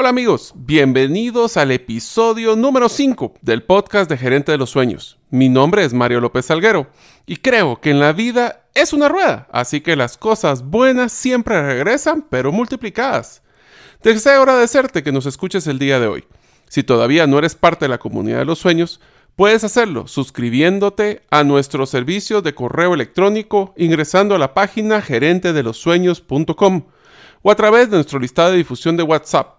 Hola amigos, bienvenidos al episodio número 5 del podcast de Gerente de los Sueños. Mi nombre es Mario López Salguero y creo que en la vida es una rueda, así que las cosas buenas siempre regresan, pero multiplicadas. Deseo agradecerte que nos escuches el día de hoy. Si todavía no eres parte de la comunidad de los sueños, puedes hacerlo suscribiéndote a nuestro servicio de correo electrónico ingresando a la página gerentedelosueños.com o a través de nuestro listado de difusión de WhatsApp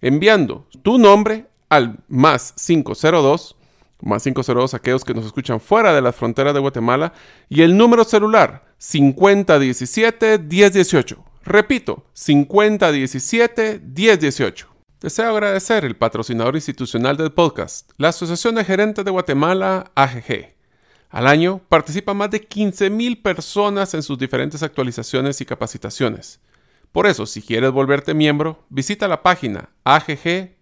enviando tu nombre al más 502, más 502 aquellos que nos escuchan fuera de las fronteras de Guatemala, y el número celular 5017-1018. Repito, 5017-1018. Deseo agradecer el patrocinador institucional del podcast, la Asociación de Gerentes de Guatemala, AGG. Al año participan más de 15.000 personas en sus diferentes actualizaciones y capacitaciones. Por eso, si quieres volverte miembro, visita la página agg.org.gt.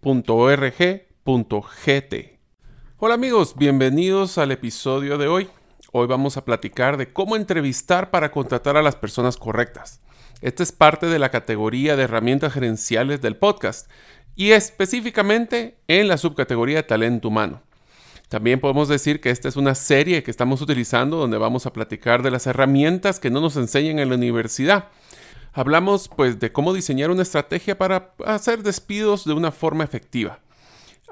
Hola amigos, bienvenidos al episodio de hoy. Hoy vamos a platicar de cómo entrevistar para contratar a las personas correctas. Esta es parte de la categoría de herramientas gerenciales del podcast y específicamente en la subcategoría de talento humano. También podemos decir que esta es una serie que estamos utilizando donde vamos a platicar de las herramientas que no nos enseñan en la universidad Hablamos pues de cómo diseñar una estrategia para hacer despidos de una forma efectiva.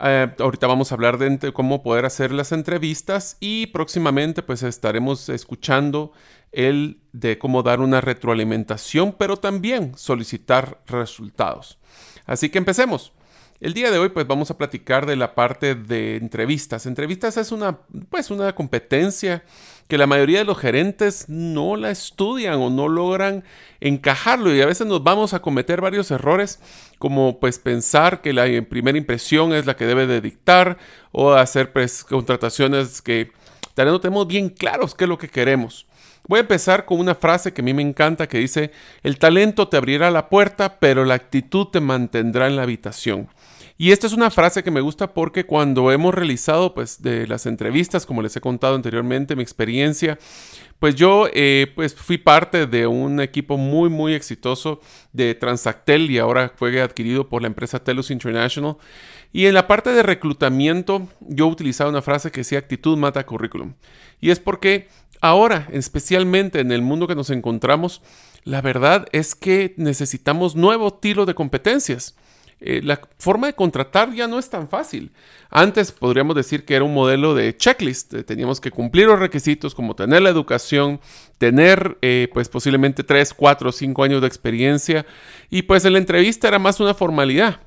Eh, ahorita vamos a hablar de cómo poder hacer las entrevistas y próximamente pues estaremos escuchando el de cómo dar una retroalimentación, pero también solicitar resultados. Así que empecemos. El día de hoy pues vamos a platicar de la parte de entrevistas. Entrevistas es una pues una competencia que la mayoría de los gerentes no la estudian o no logran encajarlo y a veces nos vamos a cometer varios errores como pues pensar que la primera impresión es la que debe de dictar o hacer pues, contrataciones que tal vez no tenemos bien claros qué es lo que queremos. Voy a empezar con una frase que a mí me encanta que dice, el talento te abrirá la puerta, pero la actitud te mantendrá en la habitación. Y esta es una frase que me gusta porque cuando hemos realizado pues de las entrevistas, como les he contado anteriormente, mi experiencia, pues yo eh, pues fui parte de un equipo muy muy exitoso de Transactel y ahora fue adquirido por la empresa Telus International. Y en la parte de reclutamiento yo utilizaba una frase que decía actitud mata currículum. Y es porque ahora, especialmente en el mundo que nos encontramos, la verdad es que necesitamos nuevo tiro de competencias. Eh, la forma de contratar ya no es tan fácil. Antes podríamos decir que era un modelo de checklist. Eh, teníamos que cumplir los requisitos como tener la educación, tener eh, pues posiblemente 3, 4, 5 años de experiencia y pues en la entrevista era más una formalidad.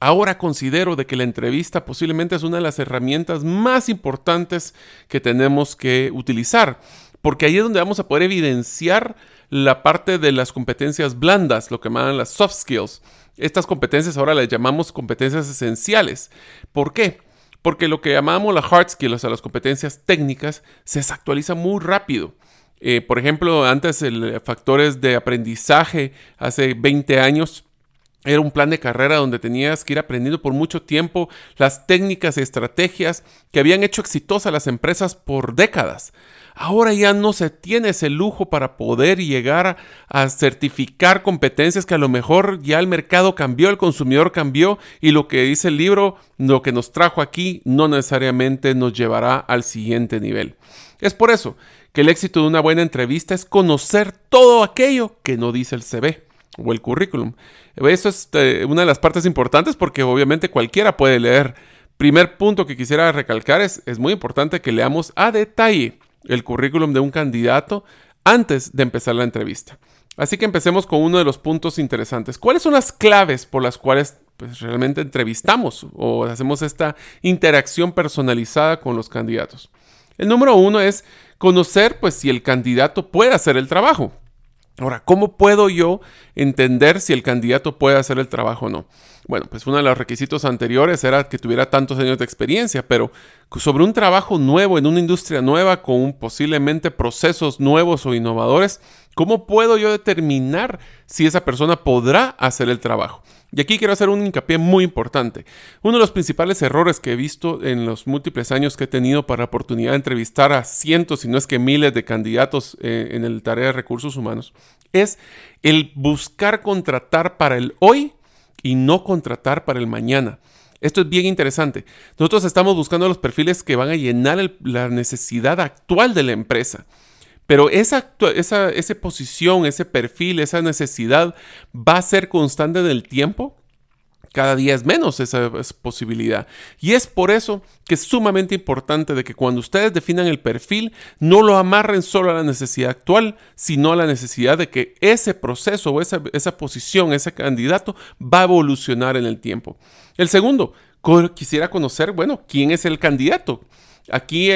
Ahora considero de que la entrevista posiblemente es una de las herramientas más importantes que tenemos que utilizar, porque ahí es donde vamos a poder evidenciar la parte de las competencias blandas, lo que llaman las soft skills. Estas competencias ahora las llamamos competencias esenciales. ¿Por qué? Porque lo que llamamos las hard skills, o sea, las competencias técnicas, se desactualiza muy rápido. Eh, por ejemplo, antes el factores de aprendizaje hace 20 años era un plan de carrera donde tenías que ir aprendiendo por mucho tiempo las técnicas y estrategias que habían hecho exitosas las empresas por décadas. Ahora ya no se tiene ese lujo para poder llegar a certificar competencias que a lo mejor ya el mercado cambió, el consumidor cambió y lo que dice el libro, lo que nos trajo aquí, no necesariamente nos llevará al siguiente nivel. Es por eso que el éxito de una buena entrevista es conocer todo aquello que no dice el CV o el currículum. Eso es eh, una de las partes importantes porque obviamente cualquiera puede leer. Primer punto que quisiera recalcar es, es muy importante que leamos a detalle el currículum de un candidato antes de empezar la entrevista. Así que empecemos con uno de los puntos interesantes. ¿Cuáles son las claves por las cuales pues, realmente entrevistamos o hacemos esta interacción personalizada con los candidatos? El número uno es conocer pues, si el candidato puede hacer el trabajo. Ahora, ¿cómo puedo yo entender si el candidato puede hacer el trabajo o no? Bueno, pues uno de los requisitos anteriores era que tuviera tantos años de experiencia, pero sobre un trabajo nuevo en una industria nueva con posiblemente procesos nuevos o innovadores, ¿cómo puedo yo determinar si esa persona podrá hacer el trabajo? Y aquí quiero hacer un hincapié muy importante. Uno de los principales errores que he visto en los múltiples años que he tenido para la oportunidad de entrevistar a cientos, si no es que miles de candidatos eh, en el tarea de recursos humanos, es el buscar contratar para el hoy y no contratar para el mañana. Esto es bien interesante. Nosotros estamos buscando los perfiles que van a llenar la necesidad actual de la empresa. Pero esa, esa, esa posición, ese perfil, esa necesidad va a ser constante en el tiempo. Cada día es menos esa, posibilidad. Y es por eso que es sumamente importante de que cuando ustedes definan el perfil, no lo amarren solo a la necesidad actual, sino a la necesidad de que ese proceso o esa, esa posición, ese candidato va a evolucionar en el tiempo. El segundo, quisiera conocer, bueno, quién es el candidato. Aquí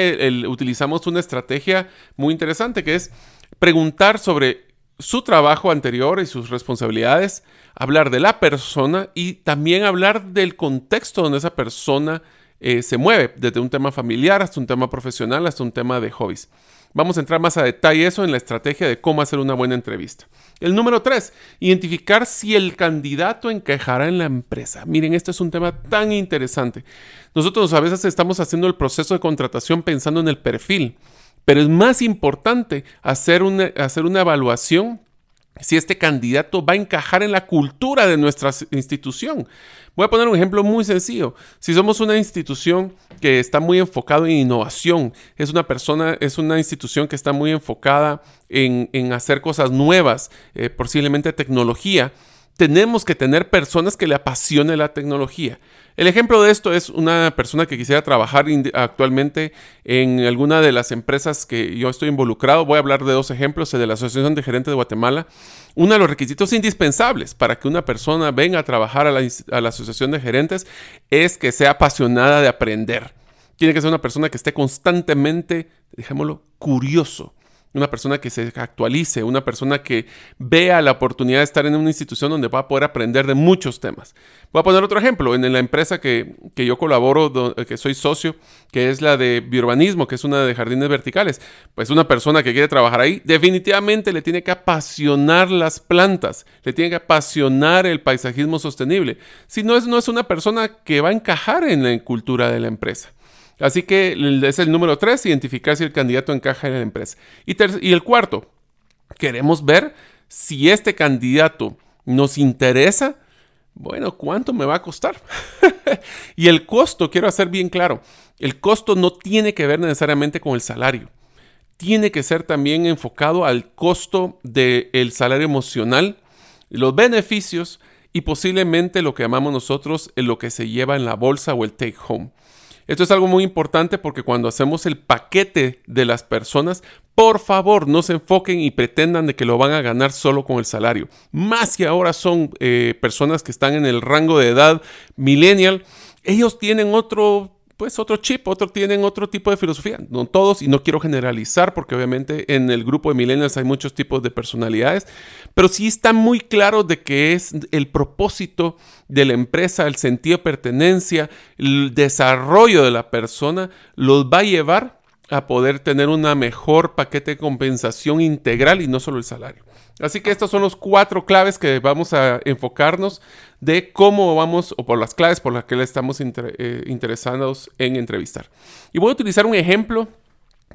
utilizamos una estrategia muy interesante que es preguntar sobre su trabajo anterior y sus responsabilidades, hablar de la persona y también hablar del contexto donde esa persona eh, se mueve, desde un tema familiar hasta un tema profesional, hasta un tema de hobbies. Vamos a entrar más a detalle eso en la estrategia de cómo hacer una buena entrevista. El número tres, identificar si el candidato encajará en la empresa. Miren, este es un tema tan interesante. Nosotros a veces estamos haciendo el proceso de contratación pensando en el perfil, pero es más importante hacer una, hacer una evaluación si este candidato va a encajar en la cultura de nuestra institución. Voy a poner un ejemplo muy sencillo. Si somos una institución que está muy enfocada en innovación, es una persona, es una institución que está muy enfocada en, hacer cosas nuevas, eh, posiblemente tecnología, tenemos que tener personas que le apasione la tecnología. El ejemplo de esto es una persona que quisiera trabajar actualmente en alguna de las empresas que yo estoy involucrado. Voy a hablar de dos ejemplos, el de la Asociación de Gerentes de Guatemala. Uno de los requisitos indispensables para que una persona venga a trabajar a la, Asociación de Gerentes es que sea apasionada de aprender. Tiene que ser una persona que esté constantemente, dejémoslo, curioso una persona que se actualice, una persona que vea la oportunidad de estar en una institución donde va a poder aprender de muchos temas. Voy a poner otro ejemplo, en la empresa que, yo colaboro, que soy socio, que es la de biurbanismo, que es una de jardines verticales, pues una persona que quiere trabajar ahí definitivamente le tiene que apasionar las plantas, le tiene que apasionar el paisajismo sostenible. Si no es, no es una persona que va a encajar en la cultura de la empresa. Así que es el número tres, identificar si el candidato encaja en la empresa. Y, el cuarto, queremos ver si este candidato nos interesa. Bueno, ¿cuánto me va a costar? y el costo, quiero hacer bien claro, el costo no tiene que ver necesariamente con el salario. Tiene que ser también enfocado al costo del salario emocional, los beneficios y posiblemente lo que llamamos nosotros lo que se lleva en la bolsa o el take home. Esto es algo muy importante porque cuando hacemos el paquete de las personas, por favor no se enfoquen y pretendan de que lo van a ganar solo con el salario. Más que ahora son eh, personas que están en el rango de edad millennial, ellos tienen otro pues otro chip, otro tienen otro tipo de filosofía. No todos, y no quiero generalizar, porque obviamente en el grupo de millennials hay muchos tipos de personalidades, pero sí está muy claro de que es el propósito de la empresa, el sentido de pertenencia, el desarrollo de la persona, los va a llevar a poder tener una mejor paquete de compensación integral y no solo el salario. Así que estos son los cuatro claves que vamos a enfocarnos de cómo vamos, o por las claves por las que le estamos eh, interesados en entrevistar. Y voy a utilizar un ejemplo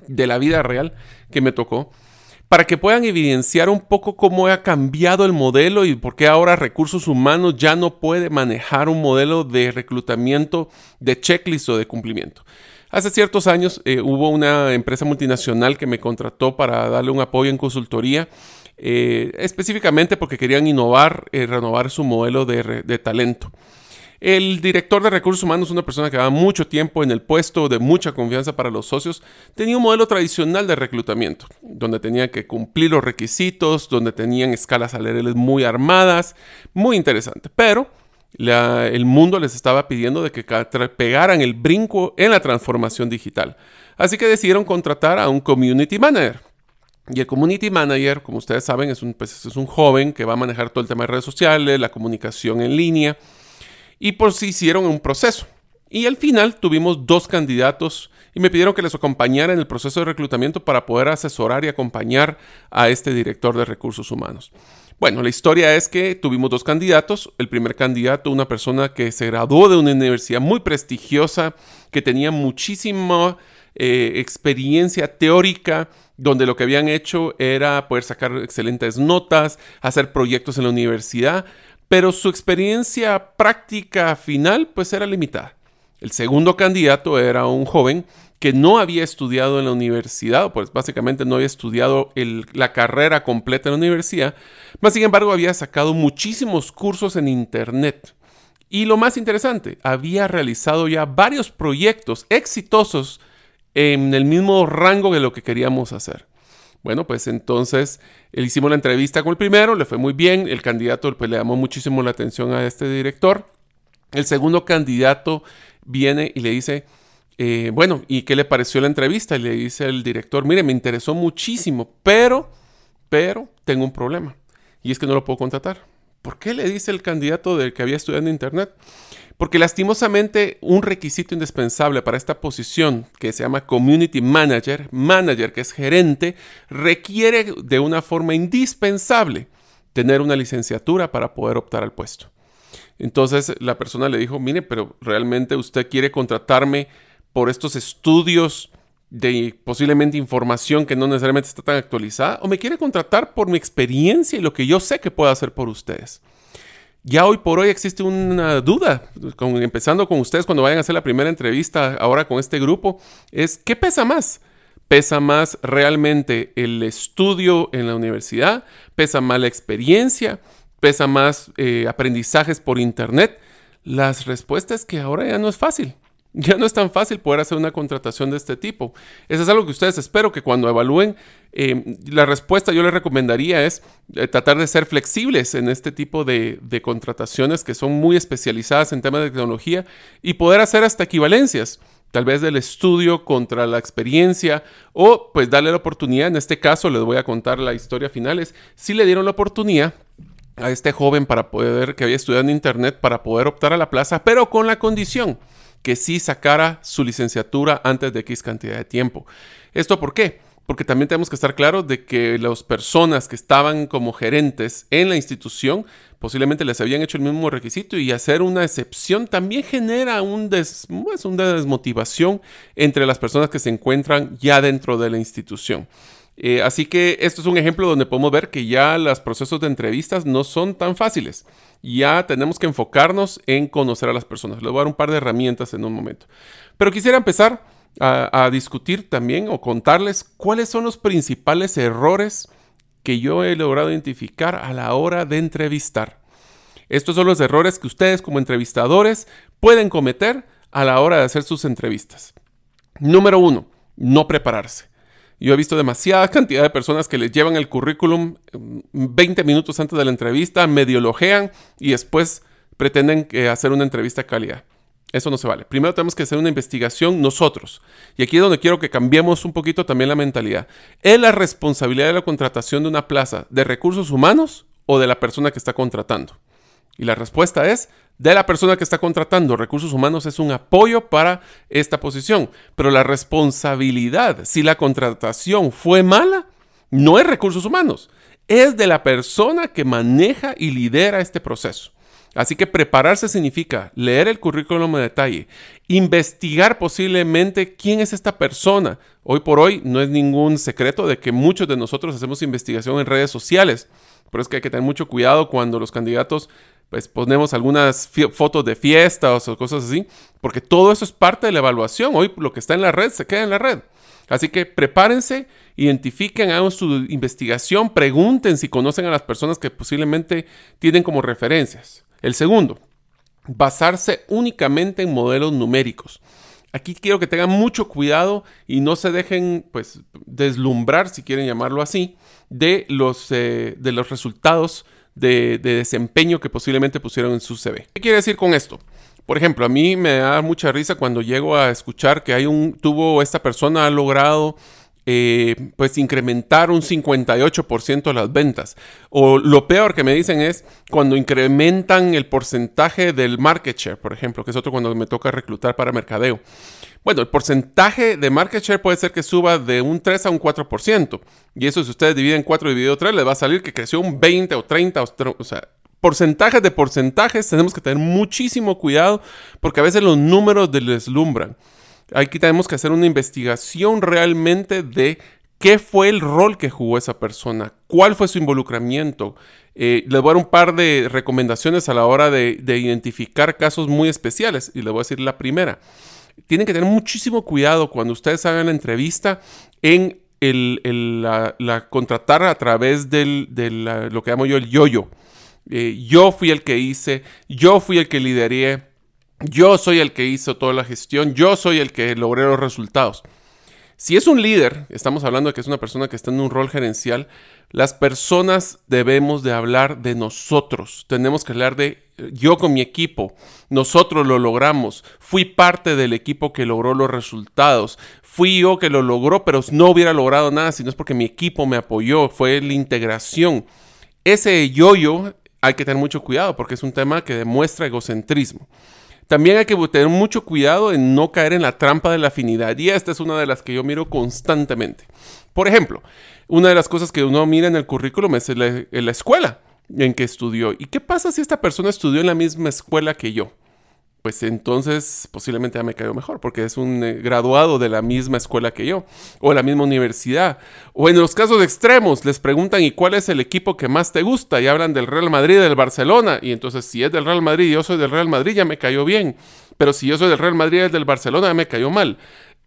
de la vida real que me tocó para que puedan evidenciar un poco cómo ha cambiado el modelo y por qué ahora recursos humanos ya no puede manejar un modelo de reclutamiento de checklist o de cumplimiento. Hace ciertos años eh, hubo una empresa multinacional que me contrató para darle un apoyo en consultoría eh, específicamente porque querían innovar, y eh, renovar su modelo de, talento. El director de recursos humanos, una persona que daba mucho tiempo en el puesto, de mucha confianza para los socios, tenía un modelo tradicional de reclutamiento, donde tenía que cumplir los requisitos, donde tenían escalas salariales muy armadas, muy interesante. Pero el mundo les estaba pidiendo de que pegaran el brinco en la transformación digital. Así que decidieron contratar a un community manager. Y el community manager, como ustedes saben, es un, pues, es un joven que va a manejar todo el tema de redes sociales, la comunicación en línea. Y por si hicieron un proceso. Y al final tuvimos dos candidatos y me pidieron que les acompañara en el proceso de reclutamiento para poder asesorar y acompañar a este director de recursos humanos. Bueno, la historia es que tuvimos dos candidatos. El primer candidato, una persona que se graduó de una universidad muy prestigiosa, que tenía muchísima eh, experiencia teórica, donde lo que habían hecho era poder sacar excelentes notas, hacer proyectos en la universidad, pero su experiencia práctica final pues era limitada. El segundo candidato era un joven que no había estudiado en la universidad, pues básicamente no había estudiado la carrera completa en la universidad, mas sin embargo había sacado muchísimos cursos en Internet. Y lo más interesante, había realizado ya varios proyectos exitosos en el mismo rango de lo que queríamos hacer. Bueno, pues entonces le hicimos la entrevista con el primero, le fue muy bien, el candidato pues, le llamó muchísimo la atención a este director. El segundo candidato viene y le dice, eh, bueno, ¿y qué le pareció la entrevista? Le dice el director, mire, me interesó muchísimo, pero, pero tengo un problema. Y es que no lo puedo contratar. ¿Por qué le dice el candidato del que había estudiado en Internet? Porque lastimosamente un requisito indispensable para esta posición que se llama Community Manager, manager que es gerente, requiere de una forma indispensable tener una licenciatura para poder optar al puesto. Entonces la persona le dijo, mire, pero realmente usted quiere contratarme por estos estudios de posiblemente información que no necesariamente está tan actualizada, o me quiere contratar por mi experiencia y lo que yo sé que puedo hacer por ustedes. Ya hoy por hoy existe una duda, empezando con ustedes cuando vayan a hacer la primera entrevista ahora con este grupo, es ¿qué pesa más? ¿Pesa más realmente el estudio en la universidad? ¿Pesa más la experiencia? ¿Pesa más eh, aprendizajes por internet? Las respuestas es que ahora ya no es fácil ya no es tan fácil poder hacer una contratación de este tipo. Eso es algo que ustedes espero que cuando evalúen eh, la respuesta yo les recomendaría es eh, tratar de ser flexibles en este tipo de, de, contrataciones que son muy especializadas en temas de tecnología y poder hacer hasta equivalencias, tal vez del estudio contra la experiencia o pues darle la oportunidad, en este caso les voy a contar la historia final, es si le dieron la oportunidad a este joven para poder, que había estudiado en internet, para poder optar a la plaza, pero con la condición que sí sacara su licenciatura antes de X cantidad de tiempo. ¿Esto por qué? Porque también tenemos que estar claros de que las personas que estaban como gerentes en la institución posiblemente les habían hecho el mismo requisito y hacer una excepción también genera un pues, una desmotivación entre las personas que se encuentran ya dentro de la institución. Eh, así que esto es un ejemplo donde podemos ver que ya los procesos de entrevistas no son tan fáciles. Ya tenemos que enfocarnos en conocer a las personas. Les voy a dar un par de herramientas en un momento. Pero quisiera empezar a, a discutir también o contarles cuáles son los principales errores que yo he logrado identificar a la hora de entrevistar. Estos son los errores que ustedes como entrevistadores pueden cometer a la hora de hacer sus entrevistas. Número uno, no prepararse. Yo he visto demasiada cantidad de personas que les llevan el currículum 20 mm, minutos antes de la entrevista, medio lojean y después pretenden hacer una entrevista de calidad. Eso no se vale. Primero tenemos que hacer una investigación nosotros. Y aquí es donde quiero que cambiemos un poquito también la mentalidad. ¿Es la responsabilidad de la contratación de una plaza de recursos humanos o de la persona que está contratando? Y la respuesta es de la persona que está contratando. Recursos humanos es un apoyo para esta posición, pero la responsabilidad, si la contratación fue mala, no es recursos humanos, es de la persona que maneja y lidera este proceso. Así que prepararse significa leer el currículum en detalle, investigar posiblemente quién es esta persona. Hoy por hoy no es ningún secreto de que muchos de nosotros hacemos investigación en redes sociales, pero es que hay que tener mucho cuidado cuando los candidatos pues ponemos algunas fotos de fiestas o cosas así, porque todo eso es parte de la evaluación. Hoy lo que está en la red se queda en la red. Así que prepárense, identifiquen, hagan su investigación, pregunten si conocen a las personas que posiblemente tienen como referencias. El segundo, basarse únicamente en modelos numéricos. Aquí quiero que tengan mucho cuidado y no se dejen pues deslumbrar, si quieren llamarlo así, de los, eh, de los resultados de, desempeño que posiblemente pusieron en su CV. ¿Qué quiere decir con esto? Por ejemplo, a mí me da mucha risa cuando llego a escuchar que hay un tuvo esta persona ha logrado eh, pues incrementar un 58% las ventas. O lo peor que me dicen es cuando incrementan el porcentaje del market share, por ejemplo, que es otro cuando me toca reclutar para mercadeo. Bueno, el porcentaje de market share puede ser que suba de un 3 a un 4%. Y eso si ustedes dividen 4 dividido 3, les va a salir que creció un 20 o 30, o sea, porcentajes de porcentajes, tenemos que tener muchísimo cuidado porque a veces los números deslumbran. Aquí tenemos que hacer una investigación realmente de qué fue el rol que jugó esa persona, cuál fue su involucramiento. Eh, les voy a dar un par de recomendaciones a la hora de, identificar casos muy especiales y les voy a decir la primera. Tienen que tener muchísimo cuidado cuando ustedes hagan la entrevista en la, contratar a través de lo que llamo yo el yoyo. -yo. Eh, yo fui el que hice, yo fui el que lideré, yo soy el que hizo toda la gestión, yo soy el que logré los resultados. Si es un líder, estamos hablando de que es una persona que está en un rol gerencial, las personas debemos de hablar de nosotros. Tenemos que hablar de yo con mi equipo, nosotros lo logramos, fui parte del equipo que logró los resultados, fui yo que lo logró, pero no hubiera logrado nada si no es porque mi equipo me apoyó, fue la integración. Ese yo-yo hay que tener mucho cuidado porque es un tema que demuestra egocentrismo. También hay que tener mucho cuidado en no caer en la trampa de la afinidad. Y esta es una de las que yo miro constantemente. Por ejemplo, una de las cosas que uno mira en el currículum es la, la escuela en que estudió. ¿Y qué pasa si esta persona estudió en la misma escuela que yo? Pues entonces posiblemente ya me cayó mejor, porque es un eh, graduado de la misma escuela que yo, o la misma universidad. O en los casos extremos, les preguntan, ¿y cuál es el equipo que más te gusta? Y hablan del Real Madrid del Barcelona. Y entonces, si es del Real Madrid y yo soy del Real Madrid, ya me cayó bien. Pero si yo soy del Real Madrid y es del Barcelona, ya me cayó mal.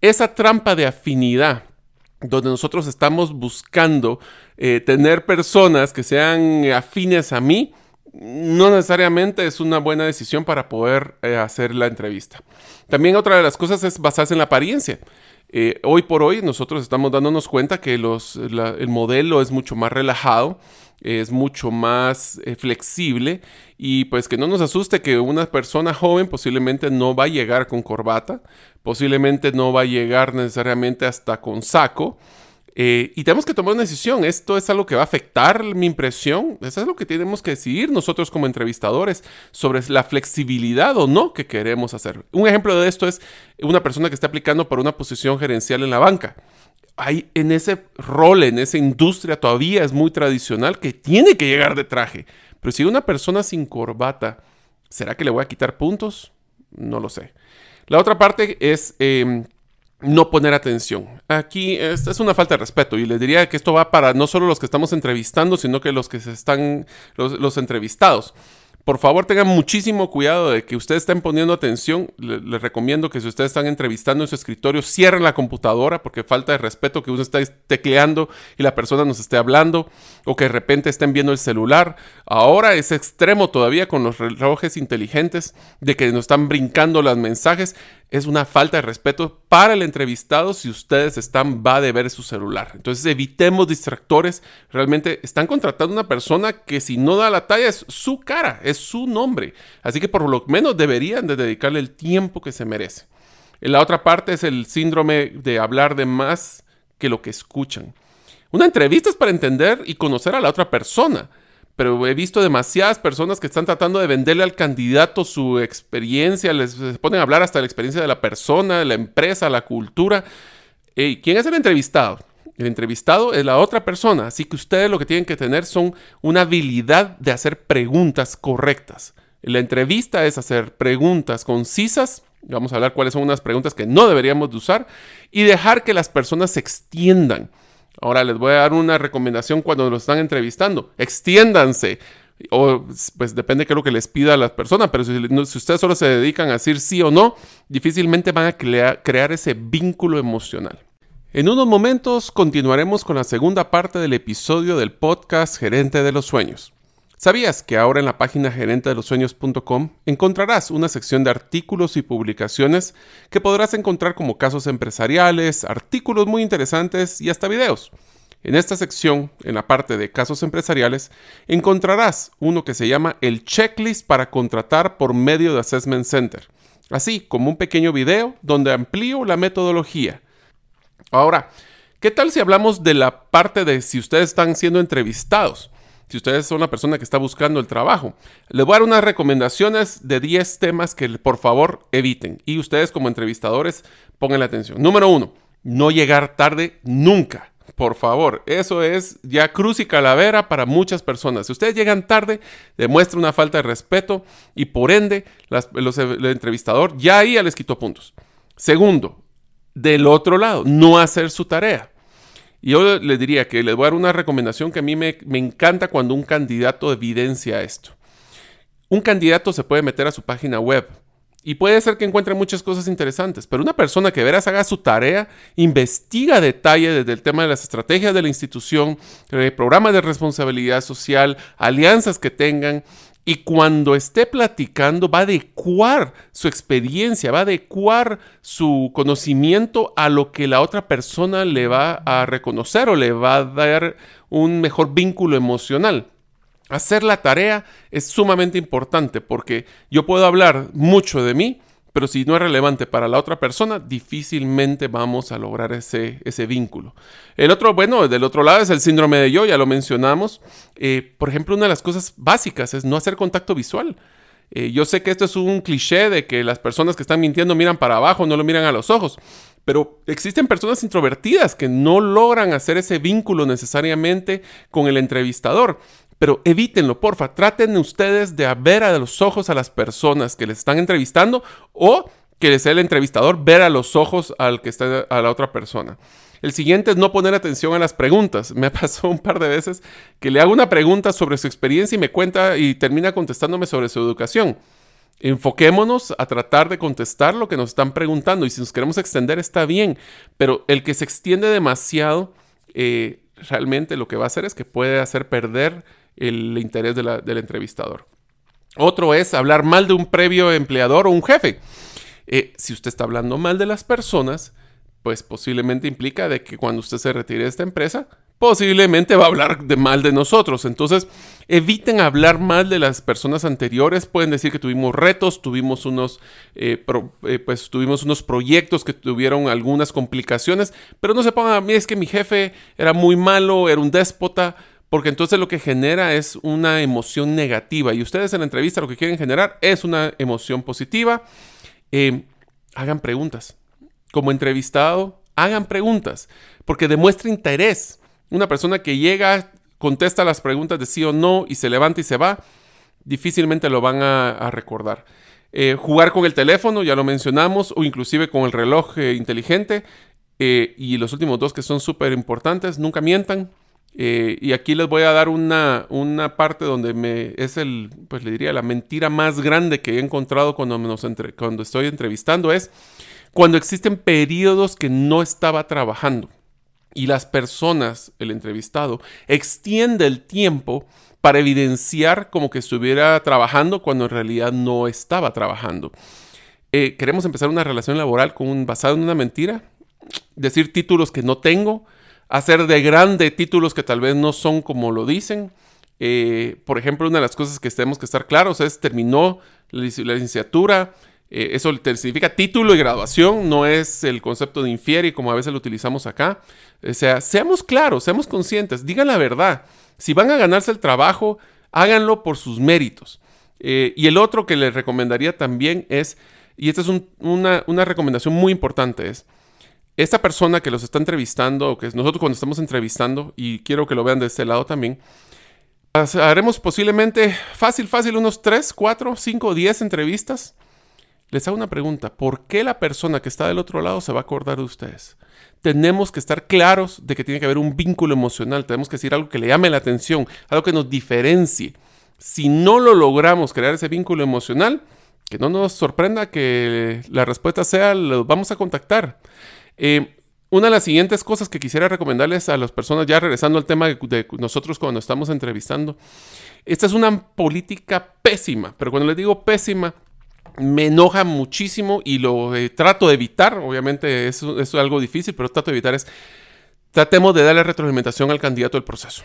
Esa trampa de afinidad, donde nosotros estamos buscando eh, tener personas que sean afines a mí, no necesariamente es una buena decisión para poder eh, hacer la entrevista. También otra de las cosas es basarse en la apariencia. Eh, hoy por hoy nosotros estamos dándonos cuenta que el modelo es mucho más relajado, es mucho más eh, flexible y pues que no nos asuste que una persona joven posiblemente no va a llegar con corbata, posiblemente no va a llegar necesariamente hasta con saco, eh, y tenemos que tomar una decisión. ¿Esto es algo que va a afectar mi impresión? Eso es lo que tenemos que decidir nosotros como entrevistadores sobre la flexibilidad o no que queremos hacer. Un ejemplo de esto es una persona que está aplicando para una posición gerencial en la banca. Hay en ese rol, en esa industria todavía es muy tradicional que tiene que llegar de traje. Pero si una persona sin corbata, ¿será que le voy a quitar puntos? No lo sé. La otra parte es... Em, no poner atención. Aquí es, una falta de respeto y les diría que esto va para no solo los que estamos entrevistando, sino que los que se están, los, entrevistados. Por favor, tengan muchísimo cuidado de que ustedes estén poniendo atención. Les, recomiendo que si ustedes están entrevistando en su escritorio, cierren la computadora porque falta de respeto que uno esté tecleando y la persona nos esté hablando o que de repente estén viendo el celular. Ahora es extremo todavía con los relojes inteligentes de que nos están brincando los mensajes es una falta de respeto para el entrevistado si ustedes están va de ver su celular. Entonces evitemos distractores. Realmente están contratando una persona que si no da la talla es su cara, es su nombre. Así que por lo menos deberían de dedicarle el tiempo que se merece. La otra parte es el síndrome de hablar de más que lo que escuchan. Una entrevista es para entender y conocer a la otra persona pero he visto demasiadas personas que están tratando de venderle al candidato su experiencia, les, ponen a hablar hasta la experiencia de la persona, de la empresa, la cultura. ¿Quién es el entrevistado? El entrevistado es la otra persona, así que ustedes lo que tienen que tener son una habilidad de hacer preguntas correctas. La entrevista es hacer preguntas concisas, vamos a hablar cuáles son unas preguntas que no deberíamos de usar, y dejar que las personas se extiendan. Ahora les voy a dar una recomendación cuando los están entrevistando. Extiéndanse. O pues depende de qué es lo que les pida a las personas, pero si, ustedes solo se dedican a decir sí o no, difícilmente van a crear ese vínculo emocional. En unos momentos continuaremos con la segunda parte del episodio del podcast Gerente de los Sueños. ¿Sabías que ahora en la página gerentedelosueños.com encontrarás una sección de artículos y publicaciones que podrás encontrar como casos empresariales, artículos muy interesantes y hasta videos? En esta sección, en la parte de casos empresariales, encontrarás uno que se llama el checklist para contratar por medio de Assessment Center, así como un pequeño video donde amplío la metodología. Ahora, ¿Qué tal si hablamos de la parte de si ustedes están siendo entrevistados? Si ustedes son una persona que está buscando el trabajo, les voy a dar unas recomendaciones de 10 temas que por favor eviten. Y ustedes como entrevistadores pongan la atención. Número uno, no llegar tarde nunca. Por favor, eso es ya cruz y calavera para muchas personas. Si ustedes llegan tarde, demuestra una falta de respeto y por ende el entrevistador ya ahí ya les quitó puntos. Segundo, del otro lado, no hacer su tarea. Yo les diría que les voy a dar una recomendación que a mí me, me encanta cuando un candidato evidencia esto. Un candidato se puede meter a su página web y puede ser que encuentre muchas cosas interesantes, pero una persona que veras haga su tarea, investiga detalle desde el tema de las estrategias de la institución, programas de responsabilidad social, alianzas que tengan, y cuando esté platicando va a adecuar su experiencia, va a adecuar su conocimiento a lo que la otra persona le va a reconocer o le va a dar un mejor vínculo emocional. Hacer la tarea es sumamente importante porque yo puedo hablar mucho de mí, pero si no es relevante para la otra persona, difícilmente vamos a lograr ese, ese vínculo. El otro, bueno, del otro lado es el síndrome de yo, ya lo mencionamos. Eh, por ejemplo, una de las cosas básicas es no hacer contacto visual. Eh, yo sé que esto es un cliché de que las personas que están mintiendo miran para abajo, no lo miran a los ojos, pero existen personas introvertidas que no logran hacer ese vínculo necesariamente con el entrevistador. Pero evítenlo, porfa. Traten ustedes de ver a los ojos a las personas que les están entrevistando o que sea el entrevistador ver a los ojos al que está a la otra persona. El siguiente es no poner atención a las preguntas. Me pasado un par de veces que le hago una pregunta sobre su experiencia y me cuenta y termina contestándome sobre su educación. Enfoquémonos a tratar de contestar lo que nos están preguntando y si nos queremos extender está bien, pero el que se extiende demasiado eh, realmente lo que va a hacer es que puede hacer perder el interés del entrevistador. Otro es hablar mal de un previo empleador o un jefe. Eh, si usted está hablando mal de las personas, pues posiblemente implica de que cuando usted se retire de esta empresa, posiblemente va a hablar de mal de nosotros. Entonces, eviten hablar mal de las personas anteriores. Pueden decir que tuvimos retos, tuvimos unos, eh, eh, pues, tuvimos unos proyectos que tuvieron algunas complicaciones, pero no se pongan a mí, es que mi jefe era muy malo, era un déspota porque entonces lo que genera es una emoción negativa y ustedes en la entrevista lo que quieren generar es una emoción positiva. Eh, hagan preguntas. Como entrevistado, hagan preguntas, porque demuestra interés. Una persona que llega, contesta las preguntas de sí o no y se levanta y se va, difícilmente lo van a, recordar. Eh, jugar con el teléfono, ya lo mencionamos, o inclusive con el reloj eh, inteligente. y los últimos dos que son súper importantes, nunca mientan, eh, y aquí les voy a dar una, una, parte donde me es el, pues le diría, la mentira más grande que he encontrado cuando, nos entre, cuando estoy entrevistando es cuando existen periodos que no estaba trabajando y las personas, el entrevistado, extiende el tiempo para evidenciar como que estuviera trabajando cuando en realidad no estaba trabajando. Eh, queremos empezar una relación laboral con basada en una mentira, decir títulos que no tengo, hacer de grande títulos que tal vez no son como lo dicen. Eh, por ejemplo, una de las cosas que tenemos que estar claros es terminó la, licenciatura. Eh, eso significa título y graduación, no es el concepto de infieri como a veces lo utilizamos acá. O sea, seamos claros, seamos conscientes, digan la verdad. Si van a ganarse el trabajo, háganlo por sus méritos. Eh, y el otro que les recomendaría también es, y esta es una, una recomendación muy importante, es esta persona que los está entrevistando, que nosotros cuando estamos entrevistando, y quiero que lo vean de este lado también, haremos posiblemente fácil, fácil, unos 3, 4, 5, 10 entrevistas. Les hago una pregunta, ¿por qué la persona que está del otro lado se va a acordar de ustedes? Tenemos que estar claros de que tiene que haber un vínculo emocional, tenemos que decir algo que le llame la atención, algo que nos diferencie. Si no lo logramos crear ese vínculo emocional, que no nos sorprenda que la respuesta sea, lo vamos a contactar. Eh, una de las siguientes cosas que quisiera recomendarles a las personas, ya regresando al tema de, nosotros cuando estamos entrevistando, esta es una política pésima, pero cuando les digo pésima, me enoja muchísimo y lo eh, trato de evitar, obviamente es algo difícil, pero trato de evitar es, tratemos de darle retroalimentación al candidato del proceso.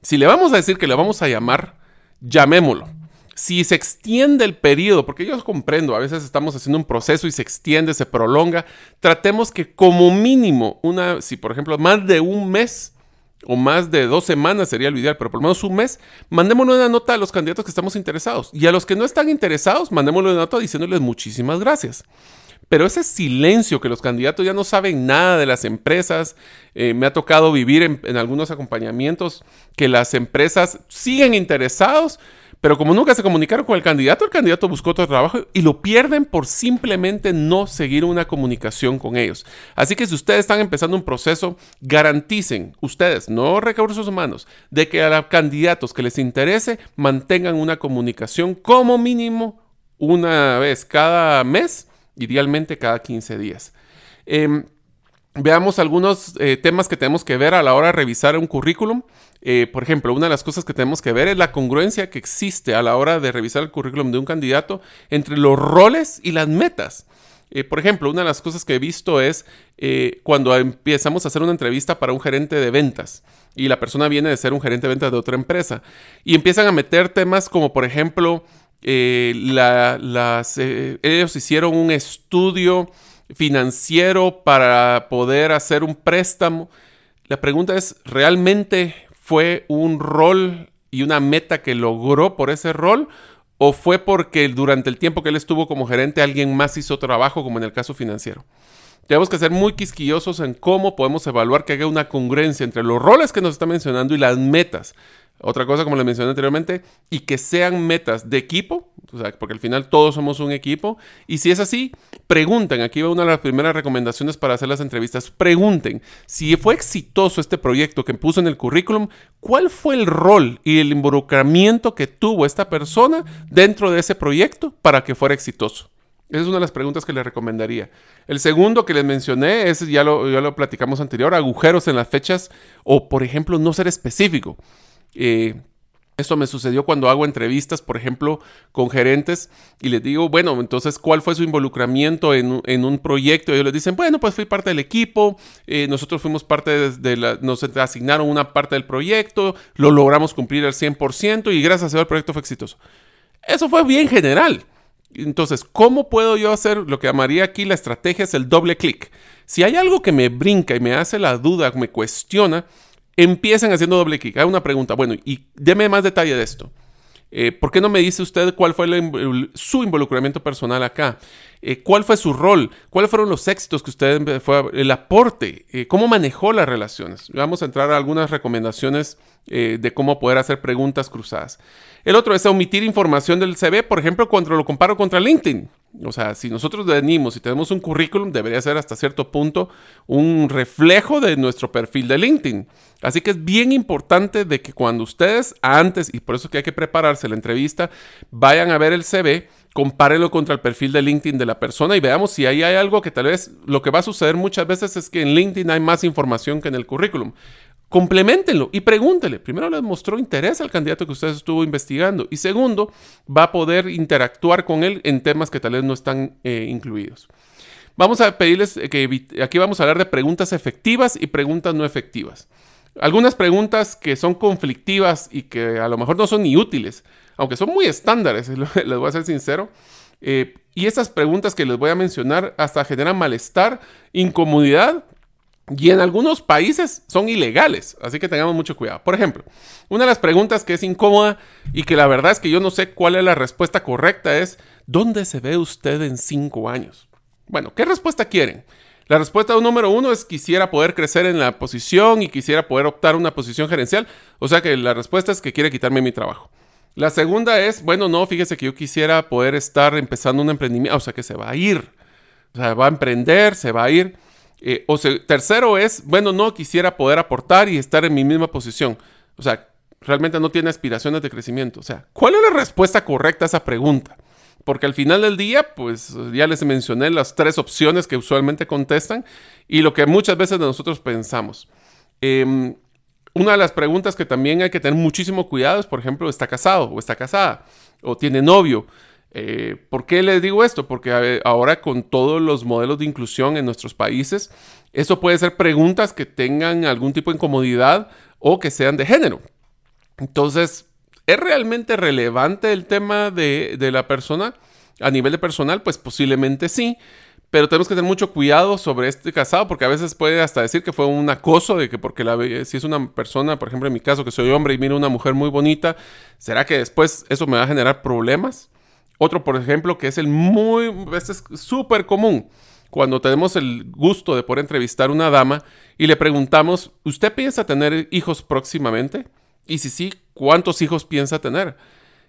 Si le vamos a decir que le vamos a llamar, llamémoslo. Si se extiende el periodo, porque yo comprendo, a veces estamos haciendo un proceso y se extiende, se prolonga, tratemos que como mínimo, una, si por ejemplo más de un mes o más de dos semanas sería lo ideal, pero por lo menos un mes, mandémosle una nota a los candidatos que estamos interesados. Y a los que no están interesados, mandémosle una nota diciéndoles muchísimas gracias. Pero ese silencio que los candidatos ya no saben nada de las empresas, eh, me ha tocado vivir en, en algunos acompañamientos que las empresas siguen interesados, pero como nunca se comunicaron con el candidato, el candidato buscó otro trabajo y lo pierden por simplemente no seguir una comunicación con ellos. Así que si ustedes están empezando un proceso, garanticen, ustedes, no recursos humanos, de que a los candidatos que les interese mantengan una comunicación como mínimo una vez cada mes, idealmente cada 15 días. Em, veamos algunos eh, temas que tenemos que ver a la hora de revisar un currículum. Eh, por ejemplo, una de las cosas que tenemos que ver es la congruencia que existe a la hora de revisar el currículum de un candidato entre los roles y las metas. Eh, por ejemplo, una de las cosas que he visto es eh, cuando empezamos a hacer una entrevista para un gerente de ventas y la persona viene de ser un gerente de ventas de otra empresa y empiezan a meter temas como, por ejemplo, ellos hicieron un estudio financiero para poder hacer un préstamo. La pregunta es, ¿realmente fue un rol y una meta que logró por ese rol? ¿O fue porque durante el tiempo que él estuvo como gerente alguien más hizo trabajo, como en el caso financiero? Tenemos que ser muy quisquillosos en cómo podemos evaluar que haya una congruencia entre los roles que nos está mencionando y las metas. Otra cosa, como les mencioné anteriormente, y que sean metas de equipo, o sea, porque al final todos somos un equipo. Y si es así, pregunten. Aquí va una de las primeras recomendaciones para hacer las entrevistas. Pregunten si fue exitoso este proyecto que puso en el currículum, ¿cuál fue el rol y el involucramiento que tuvo esta persona dentro de ese proyecto para que fuera exitoso? Esa es una de las preguntas que les recomendaría. El segundo que les mencioné es, ya lo, ya lo platicamos anterior, agujeros en las fechas o, por ejemplo, no ser específico. Eh, esto me sucedió cuando hago entrevistas, por ejemplo, con gerentes y les digo, bueno, entonces, ¿cuál fue su involucramiento en, un proyecto? Y ellos les dicen, bueno, pues fui parte del equipo, eh, nosotros fuimos parte de, la, nos asignaron una parte del proyecto, lo logramos cumplir al 100% y gracias a Dios el proyecto fue exitoso. Eso fue bien general. Entonces, ¿cómo puedo yo hacer lo que llamaría aquí la estrategia? Es el doble clic. Si hay algo que me brinca y me hace la duda, me cuestiona, empiezan haciendo doble clic. Hay una pregunta, bueno, y deme más detalle de esto. Eh, ¿Por qué no me dice usted cuál fue su involucramiento personal acá? Eh, ¿Cuál fue su rol? ¿Cuáles fueron los éxitos que usted fue, el aporte? Eh, ¿Cómo manejó las relaciones? Vamos a entrar a algunas recomendaciones de cómo poder hacer preguntas cruzadas. El otro es omitir información del CV, por ejemplo, cuando lo comparo contra LinkedIn. O sea, si nosotros venimos y tenemos un currículum, debería ser hasta cierto punto un reflejo de nuestro perfil de LinkedIn. Así que es bien importante de que cuando ustedes antes, y por eso que hay que prepararse la entrevista, vayan a ver el CV, compárenlo contra el perfil de LinkedIn de la persona y veamos si ahí hay algo que tal vez lo que va a suceder muchas veces es que en LinkedIn hay más información que en el currículum complementenlo y pregúntele. Primero, les mostró interés al candidato que usted estuvo investigando y segundo, va a poder interactuar con él en temas que tal vez no están eh, incluidos. Vamos a pedirles que aquí vamos a hablar de preguntas efectivas y preguntas no efectivas. Algunas preguntas que son conflictivas y que a lo mejor no son ni útiles, aunque son muy estándares, les voy a ser sincero. Eh, y estas preguntas que les voy a mencionar hasta generan malestar, incomodidad y en algunos países son ilegales, así que tengamos mucho cuidado. Por ejemplo, una de las preguntas que es incómoda y que la verdad es que yo no sé cuál es la respuesta correcta es, ¿dónde se ve usted en cinco años? Bueno, ¿qué respuesta quieren? La respuesta número uno es quisiera poder crecer en la posición y quisiera poder optar una posición gerencial. O sea que la respuesta es que quiere quitarme mi trabajo. La segunda es, bueno, no, fíjese que yo quisiera poder estar empezando un emprendimiento, o sea que se va a ir. O sea, va a emprender, se va a ir. Eh, o tercero es, bueno, no quisiera poder aportar y estar en mi misma posición. O sea, realmente no tiene aspiraciones de crecimiento. O sea, ¿cuál es la respuesta correcta a esa pregunta? Porque al final del día, pues ya les mencioné las tres opciones que usualmente contestan y lo que muchas veces nosotros pensamos. Em, una de las preguntas que también hay que tener muchísimo cuidado es, por ejemplo, ¿está casado o está casada? ¿O tiene novio? Eh, ¿Por qué les digo esto? Porque ahora con todos los modelos de inclusión en nuestros países, eso puede ser preguntas que tengan algún tipo de incomodidad o que sean de género. Entonces, ¿Es realmente relevante el tema de, de la persona a nivel de personal? Pues posiblemente sí pero tenemos que tener mucho cuidado sobre este casado porque a veces puede hasta decir que fue un acoso de que porque la si es una persona, por ejemplo en mi caso que soy hombre y miro una mujer muy bonita, ¿será que después eso me va a generar problemas? Otro, por ejemplo, que es el muy, este es súper común, cuando tenemos el gusto de poder entrevistar a una dama y le preguntamos, ¿usted piensa tener hijos próximamente? Y si sí, ¿cuántos hijos piensa tener?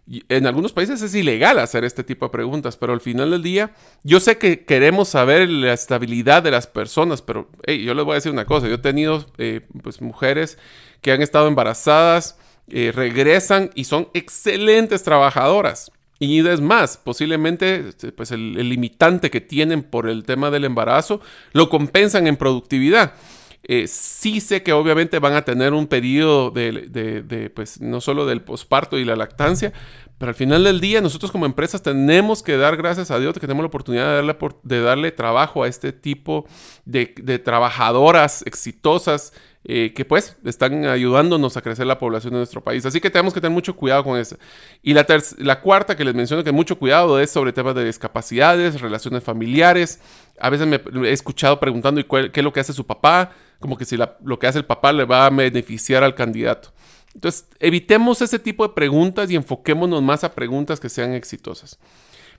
En algunos países es ilegal hacer este tipo de preguntas, pero al final del día, yo sé que queremos saber la estabilidad de las personas, pero yo les voy a decir una cosa, yo he tenido eh, pues, mujeres que han estado embarazadas, eh, regresan y son excelentes trabajadoras. Y es más, posiblemente pues el, limitante que tienen por el tema del embarazo lo compensan en productividad. Eh, sí sé que obviamente van a tener un periodo de, pues no solo del posparto y la lactancia, pero al final del día nosotros como empresas tenemos que dar gracias a Dios que tenemos la oportunidad de darle, de darle trabajo a este tipo de, trabajadoras exitosas eh, que pues están ayudándonos a crecer la población de nuestro país. Así que tenemos que tener mucho cuidado con eso. Y la, la cuarta que les menciono que mucho cuidado es sobre temas de discapacidades, relaciones familiares. A veces me he escuchado preguntando ¿y qué es lo que hace su papá como que si lo que hace el papá le va a beneficiar al candidato. Entonces, evitemos ese tipo de preguntas y enfoquémonos más a preguntas que sean exitosas.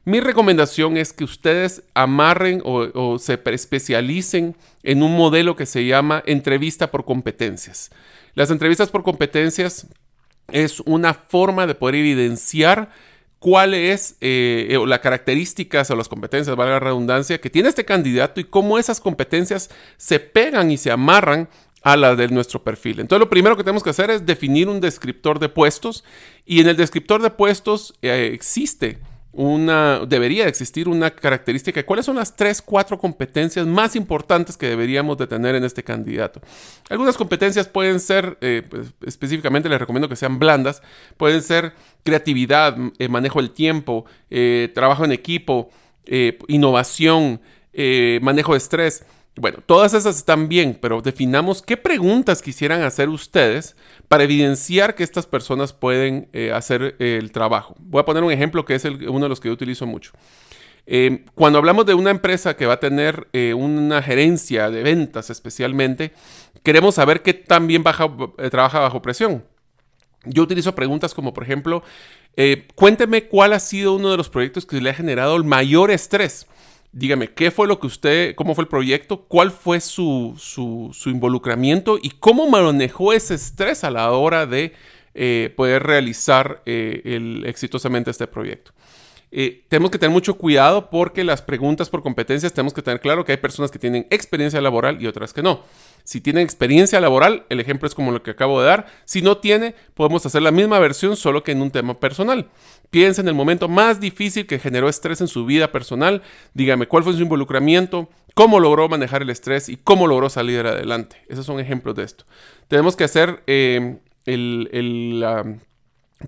Mi recomendación es que ustedes amarren o, se especialicen en un modelo que se llama entrevista por competencias. Las entrevistas por competencias es una forma de poder evidenciar cuál es eh, eh, las características o las competencias, valga la redundancia, que tiene este candidato y cómo esas competencias se pegan y se amarran a las de nuestro perfil. Entonces lo primero que tenemos que hacer es definir un descriptor de puestos y en el descriptor de puestos eh, existe una, debería existir una característica. ¿Cuáles son las tres, cuatro competencias más importantes que deberíamos de tener en este candidato? Algunas competencias pueden ser, eh, pues, específicamente les recomiendo que sean blandas, pueden ser creatividad, eh, manejo del tiempo, eh, trabajo en equipo, innovación, manejo de estrés. Bueno, todas esas están bien, pero definamos qué preguntas quisieran hacer ustedes para evidenciar que estas personas pueden eh, hacer el trabajo. Voy a poner un ejemplo que es uno de los que yo utilizo mucho. Eh, cuando hablamos de una empresa que va a tener eh, una gerencia de ventas especialmente, queremos saber qué tan bien trabaja bajo presión. Yo utilizo preguntas como, por ejemplo, cuénteme cuál ha sido uno de los proyectos que le ha generado el mayor estrés dígame, ¿qué fue lo que usted, cómo fue el proyecto? ¿Cuál fue su, involucramiento? ¿Y cómo manejó ese estrés a la hora de eh, poder realizar eh, exitosamente este proyecto? Eh, tenemos que tener mucho cuidado porque las preguntas por competencias tenemos que tener claro que hay personas que tienen experiencia laboral y otras que no. Si tienen experiencia laboral, el ejemplo es como lo que acabo de dar. Si no tiene, podemos hacer la misma versión solo que en un tema personal. Piensa en el momento más difícil que generó estrés en su vida personal. Dígame cuál fue su involucramiento, cómo logró manejar el estrés y cómo logró salir adelante. Esos son ejemplos de esto. Tenemos que hacer eh,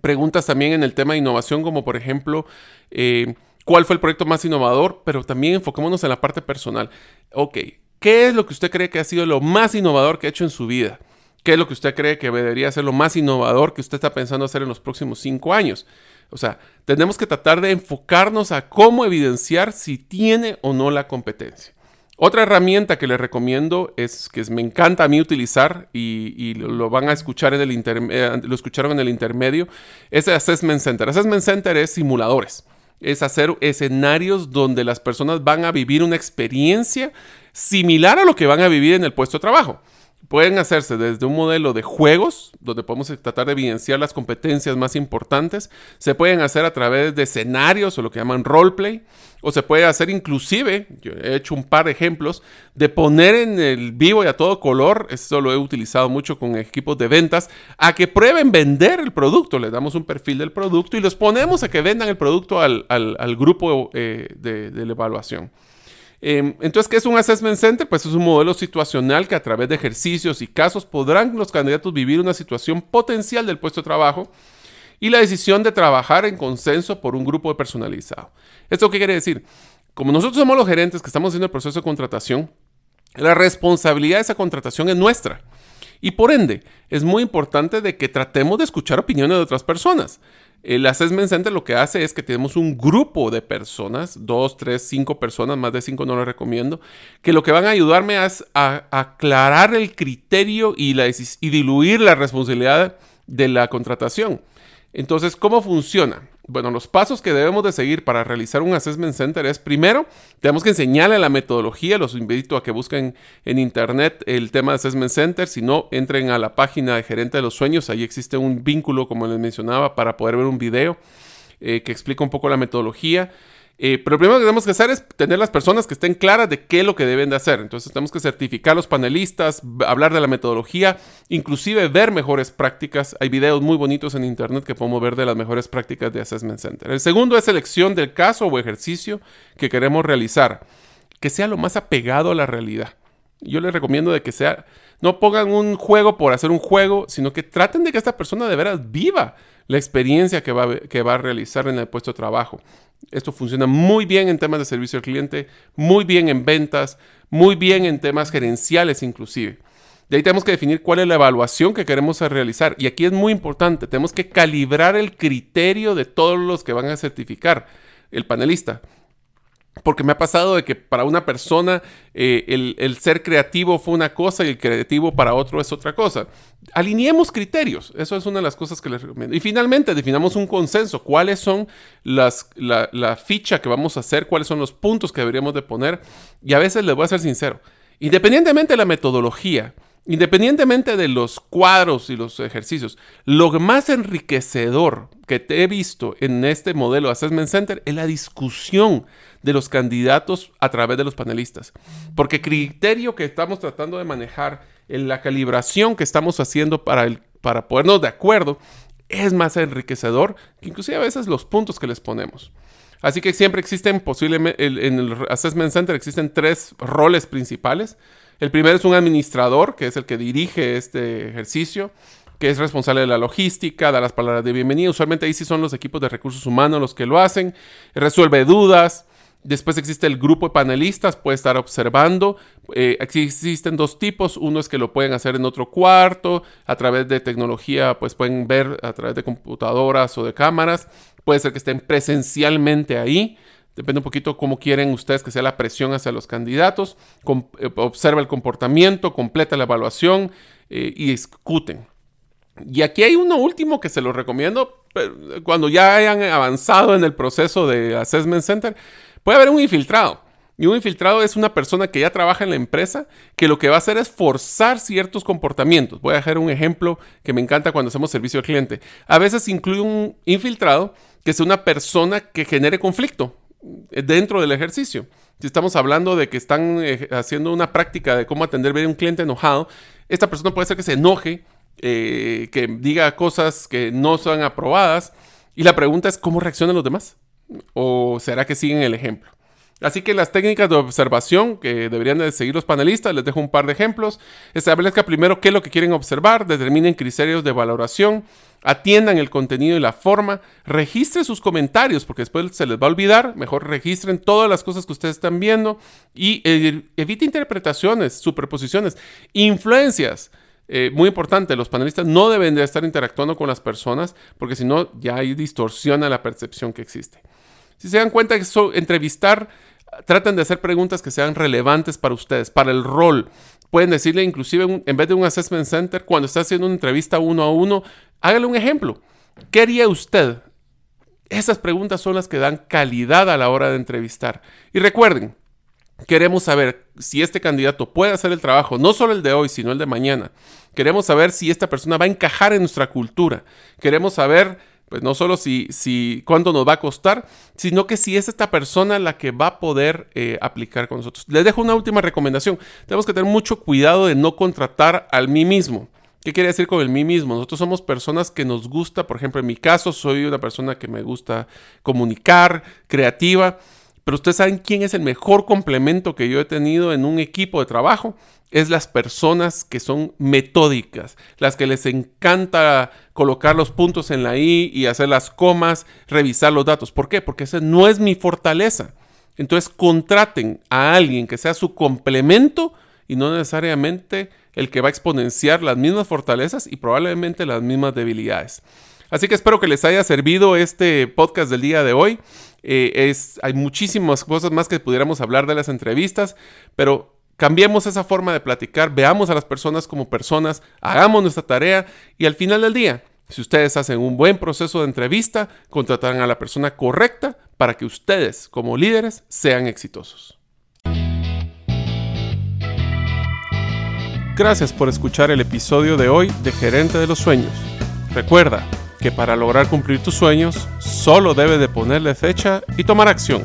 preguntas también en el tema de innovación, como por ejemplo, eh, ¿cuál fue el proyecto más innovador? Pero también enfoquémonos en la parte personal. Ok, ¿qué es lo que usted cree que ha sido lo más innovador que ha hecho en su vida? ¿Qué es lo que usted cree que debería ser lo más innovador que usted está pensando hacer en los próximos cinco años? O sea, tenemos que tratar de enfocarnos a cómo evidenciar si tiene o no la competencia. Otra herramienta que les recomiendo es que me encanta a mí utilizar y, lo, van a escuchar en el eh, lo escucharon en el intermedio es el Assessment Center. Assessment Center es simuladores. Es hacer escenarios donde las personas van a vivir una experiencia similar a lo que van a vivir en el puesto de trabajo. Pueden hacerse desde un modelo de juegos, donde podemos tratar de evidenciar las competencias más importantes. Se pueden hacer a través de escenarios o lo que llaman roleplay. O se puede hacer inclusive, yo he hecho un par de ejemplos, de poner en el vivo y a todo color, esto lo he utilizado mucho con equipos de ventas, a que prueben vender el producto. Les damos un perfil del producto y los ponemos a que vendan el producto al, grupo eh, de la evaluación. Em, entonces, ¿qué es un assessment center? Pues es un modelo situacional que a través de ejercicios y casos podrán los candidatos vivir una situación potencial del puesto de trabajo y la decisión de trabajar en consenso por un grupo personalizado. ¿Esto qué quiere decir? Como nosotros somos los gerentes que estamos haciendo el proceso de contratación, la responsabilidad de esa contratación es nuestra. Y por ende, es muy importante de que tratemos de escuchar opiniones de otras personas. El Assessment Center lo que hace es que tenemos un grupo de personas, dos, tres, cinco personas, más de cinco no lo recomiendo, que lo que van a ayudarme es a, aclarar el criterio y, la, y diluir la responsabilidad de la contratación. Entonces, ¿cómo funciona? Bueno, los pasos que debemos de seguir para realizar un assessment center es primero, tenemos que enseñarle la metodología, los invito a que busquen en internet el tema de assessment center, si no, entren a la página de gerente de los sueños, ahí existe un vínculo, como les mencionaba, para poder ver un video eh, que explica un poco la metodología. Eh, pero primero que tenemos que hacer es tener las personas que estén claras de qué es lo que deben de hacer. Entonces tenemos que certificar a los panelistas, hablar de la metodología, inclusive ver mejores prácticas. Hay videos muy bonitos en internet que podemos ver de las mejores prácticas de Assessment Center. El segundo es selección del caso o ejercicio que queremos realizar, que sea lo más apegado a la realidad. Yo les recomiendo de que sea, no pongan un juego por hacer un juego, sino que traten de que esta persona de veras viva la experiencia que va, que va a realizar en el puesto de trabajo. Esto funciona muy bien en temas de servicio al cliente, muy bien en ventas, muy bien en temas gerenciales inclusive. De ahí tenemos que definir cuál es la evaluación que queremos realizar. Y aquí es muy importante, tenemos que calibrar el criterio de todos los que van a certificar el panelista. Porque me ha pasado de que para una persona eh, el, ser creativo fue una cosa y el creativo para otro es otra cosa. Alineemos criterios. Eso es una de las cosas que les recomiendo. Y finalmente definamos un consenso. ¿Cuáles son las, la, la ficha que vamos a hacer? ¿Cuáles son los puntos que deberíamos de poner? Y a veces les voy a ser sincero. Independientemente de la metodología, Independientemente de los cuadros y los ejercicios, lo más enriquecedor que te he visto en este modelo Assessment Center es la discusión de los candidatos a través de los panelistas. Porque criterio que estamos tratando de manejar, en la calibración que estamos haciendo para, el, para ponernos de acuerdo, es más enriquecedor que inclusive a veces los puntos que les ponemos. Así que siempre existen, posiblemente, en el Assessment Center existen tres roles principales. El primero es un administrador, que es el que dirige este ejercicio, que es responsable de la logística, de las palabras de bienvenida. Usualmente ahí sí son los equipos de recursos humanos los que lo hacen. Resuelve dudas. Después existe el grupo de panelistas, puede estar observando. Eh, existen dos tipos. Uno es que lo pueden hacer en otro cuarto, a través de tecnología, pues pueden ver a través de computadoras o de cámaras. Puede ser que estén presencialmente ahí. Depende un poquito cómo quieren ustedes que sea la presión hacia los candidatos. Eh, observa el comportamiento, completa la evaluación eh, y discuten. Y aquí hay uno último que se lo recomiendo cuando ya hayan avanzado en el proceso de Assessment Center. Puede haber un infiltrado. Y un infiltrado es una persona que ya trabaja en la empresa que lo que va a hacer es forzar ciertos comportamientos. Voy a dejar un ejemplo que me encanta cuando hacemos servicio al cliente. A veces incluye un infiltrado que es una persona que genere conflicto dentro del ejercicio. Si estamos hablando de que están eh, haciendo una práctica de cómo atender bien a un cliente enojado, esta persona puede ser que se enoje, eh, que diga cosas que no son aprobadas. Y la pregunta es, ¿cómo reaccionan los demás? ¿O será que siguen el ejemplo? Así que las técnicas de observación que deberían de seguir los panelistas, les dejo un par de ejemplos. Establezca primero qué es lo que quieren observar, determinen criterios de valoración, atiendan el contenido y la forma, registre sus comentarios porque después se les va a olvidar, mejor registren todas las cosas que ustedes están viendo y eh, evite interpretaciones, superposiciones, influencias. Eh, muy importante, los panelistas no deben de estar interactuando con las personas porque si no ya ahí distorsiona la percepción que existe. Si se dan cuenta que entrevistar, tratan de hacer preguntas que sean relevantes para ustedes, para el rol. Pueden decirle inclusive en vez de un assessment center, cuando está haciendo una entrevista uno a uno, hágale un ejemplo. ¿Qué haría usted? Esas preguntas son las que dan calidad a la hora de entrevistar. Y recuerden, queremos saber si este candidato puede hacer el trabajo, no solo el de hoy, sino el de mañana. Queremos saber si esta persona va a encajar en nuestra cultura. Queremos saber pues no solo si, si cuánto nos va a costar, sino que si es esta persona la que va a poder eh, aplicar con nosotros. Les dejo una última recomendación. Tenemos que tener mucho cuidado de no contratar al mí mismo. ¿Qué quiere decir con el mí mismo? Nosotros somos personas que nos gusta, por ejemplo, en mi caso soy una persona que me gusta comunicar, creativa, pero ustedes saben quién es el mejor complemento que yo he tenido en un equipo de trabajo es las personas que son metódicas, las que les encanta colocar los puntos en la I y hacer las comas, revisar los datos. ¿Por qué? Porque esa no es mi fortaleza. Entonces contraten a alguien que sea su complemento y no necesariamente el que va a exponenciar las mismas fortalezas y probablemente las mismas debilidades. Así que espero que les haya servido este podcast del día de hoy. Eh, es, hay muchísimas cosas más que pudiéramos hablar de las entrevistas, pero cambiemos esa forma de platicar, veamos a las personas como personas, hagamos nuestra tarea y al final del día, si ustedes hacen un buen proceso de entrevista, contratarán a la persona correcta para que ustedes como líderes sean exitosos. Gracias por escuchar el episodio de hoy de Gerente de los Sueños. Recuerda, que para lograr cumplir tus sueños solo debes de ponerle fecha y tomar acción.